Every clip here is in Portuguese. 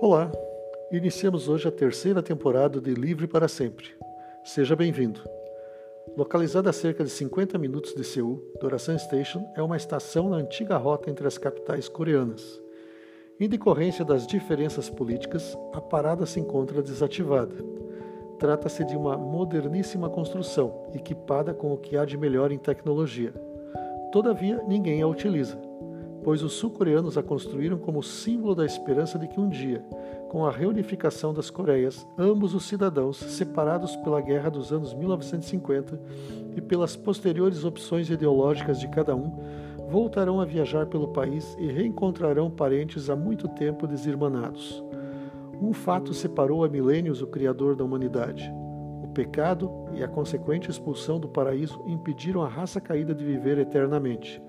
Olá, iniciamos hoje a terceira temporada de Livre para Sempre. Seja bem-vindo. Localizada a cerca de 50 minutos de Seul, Dorasan Station é uma estação na antiga rota entre as capitais coreanas. Em decorrência das diferenças políticas, a parada se encontra desativada. Trata-se de uma moderníssima construção, equipada com o que há de melhor em tecnologia. Todavia, ninguém a utiliza pois os sul-coreanos a construíram como símbolo da esperança de que um dia, com a reunificação das Coreias, ambos os cidadãos, separados pela guerra dos anos 1950 e pelas posteriores opções ideológicas de cada um, voltarão a viajar pelo país e reencontrarão parentes há muito tempo desirmanados. Um fato separou há milênios o Criador da humanidade. O pecado e a consequente expulsão do paraíso impediram a raça caída de viver eternamente.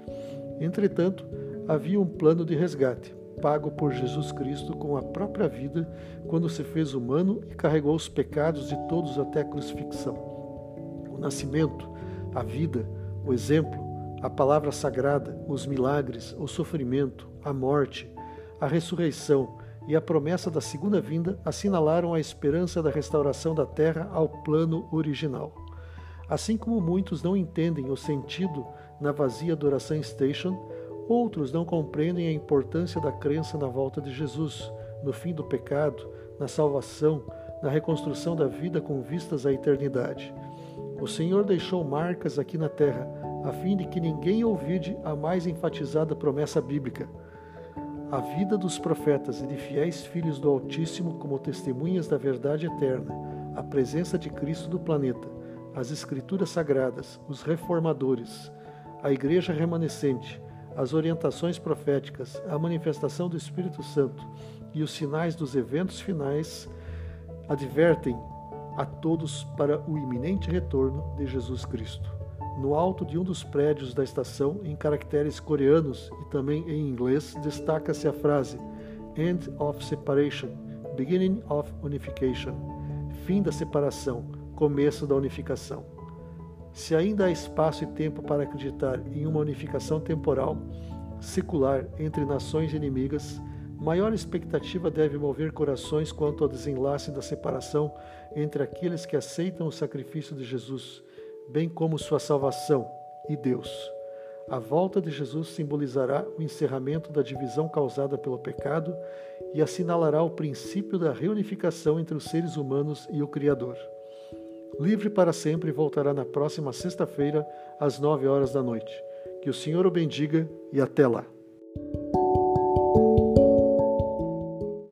Entretanto, havia um plano de resgate, pago por Jesus Cristo com a própria vida quando se fez humano e carregou os pecados de todos até a crucifixão. O nascimento, a vida, o exemplo, a palavra sagrada, os milagres, o sofrimento, a morte, a ressurreição e a promessa da segunda vinda assinalaram a esperança da restauração da terra ao plano original. Assim como muitos não entendem o sentido na vazia adoração station, Outros não compreendem a importância da crença na volta de Jesus, no fim do pecado, na salvação, na reconstrução da vida com vistas à eternidade. O Senhor deixou marcas aqui na terra, a fim de que ninguém ouvide a mais enfatizada promessa bíblica. A vida dos profetas e de fiéis filhos do Altíssimo como testemunhas da verdade eterna, a presença de Cristo no planeta, as Escrituras Sagradas, os reformadores, a Igreja remanescente, as orientações proféticas, a manifestação do Espírito Santo e os sinais dos eventos finais advertem a todos para o iminente retorno de Jesus Cristo. No alto de um dos prédios da estação, em caracteres coreanos e também em inglês, destaca-se a frase End of Separation, Beginning of Unification. Fim da separação, começo da unificação. Se ainda há espaço e tempo para acreditar em uma unificação temporal, secular entre nações inimigas, maior expectativa deve mover corações quanto ao desenlace da separação entre aqueles que aceitam o sacrifício de Jesus, bem como sua salvação, e Deus. A volta de Jesus simbolizará o encerramento da divisão causada pelo pecado e assinalará o princípio da reunificação entre os seres humanos e o Criador. Livre para sempre voltará na próxima sexta-feira, às nove horas da noite. Que o Senhor o bendiga e até lá.